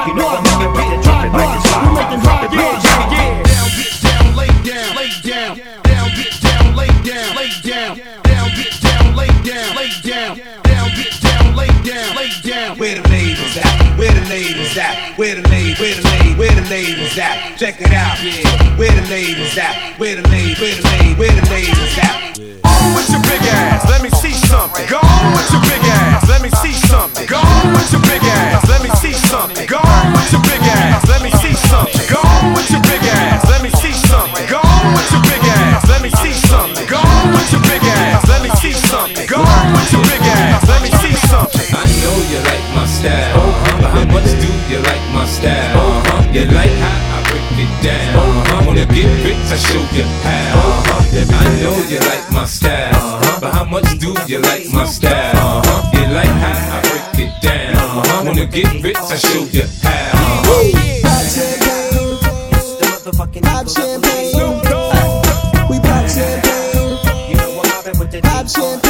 Check it out. Yeah. Where the ladies at? Where the ladies? Where the lady? Where the lady? Where the ladies? At? Check it out. Where the ladies at? Where the lady? Where the lady? Where the ladies at? You like my style? You like how I break it down. Uh-huh. Wanna get rich, I show you how. Uh-huh. I know you like my style, uh-huh. but how much do you like my style? Uh-huh. You like how I break it down. Uh-huh. Wanna get rich, I show you how. Uh-huh. Pop champagne, pop champagne. We pop champagne, pop champagne.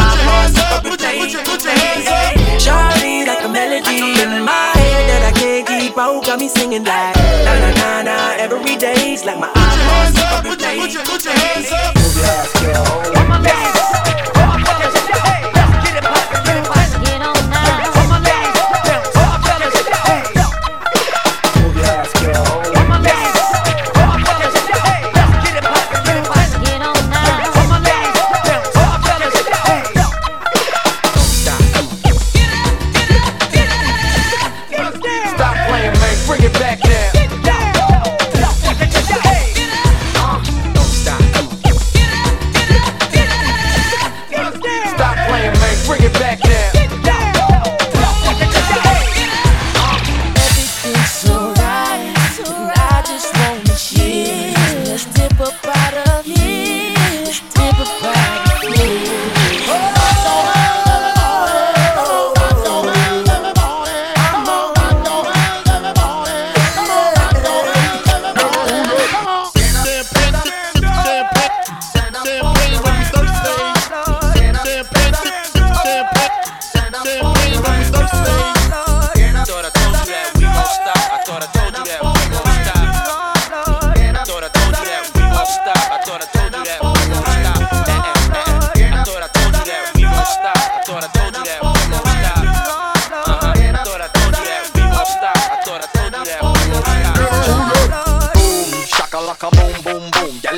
champagne. singing like na na na na every day's like my eyes. Put your, put your, put your hands up. Move your ass, girl.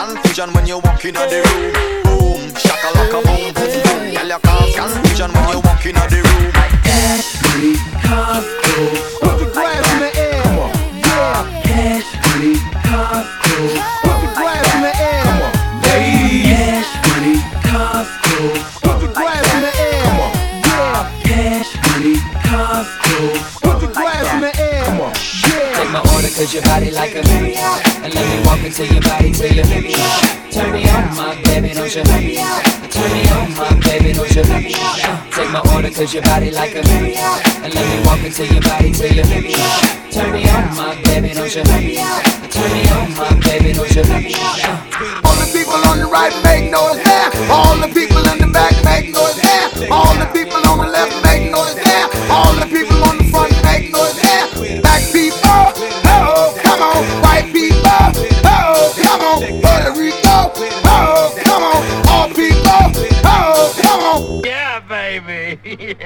your body like cash, money, cost, gold Put the grass in the air Yeah, cash, money, cost, gold Put the grass in the air Yeah, cash, money, cost, gold Put the grass in the air Yeah, cost, gold Put the grass in the air Yeah, cash, money, cost, gold Put the grass in the air Yeah, I'm gonna order cause you're hiding like a And let me walk into your body till you Turn me on, my baby, don't you Turn me on, my baby, don't you All the people on the right make noise there All the people in the back make noise there. All the people on the left on. Yeah, baby.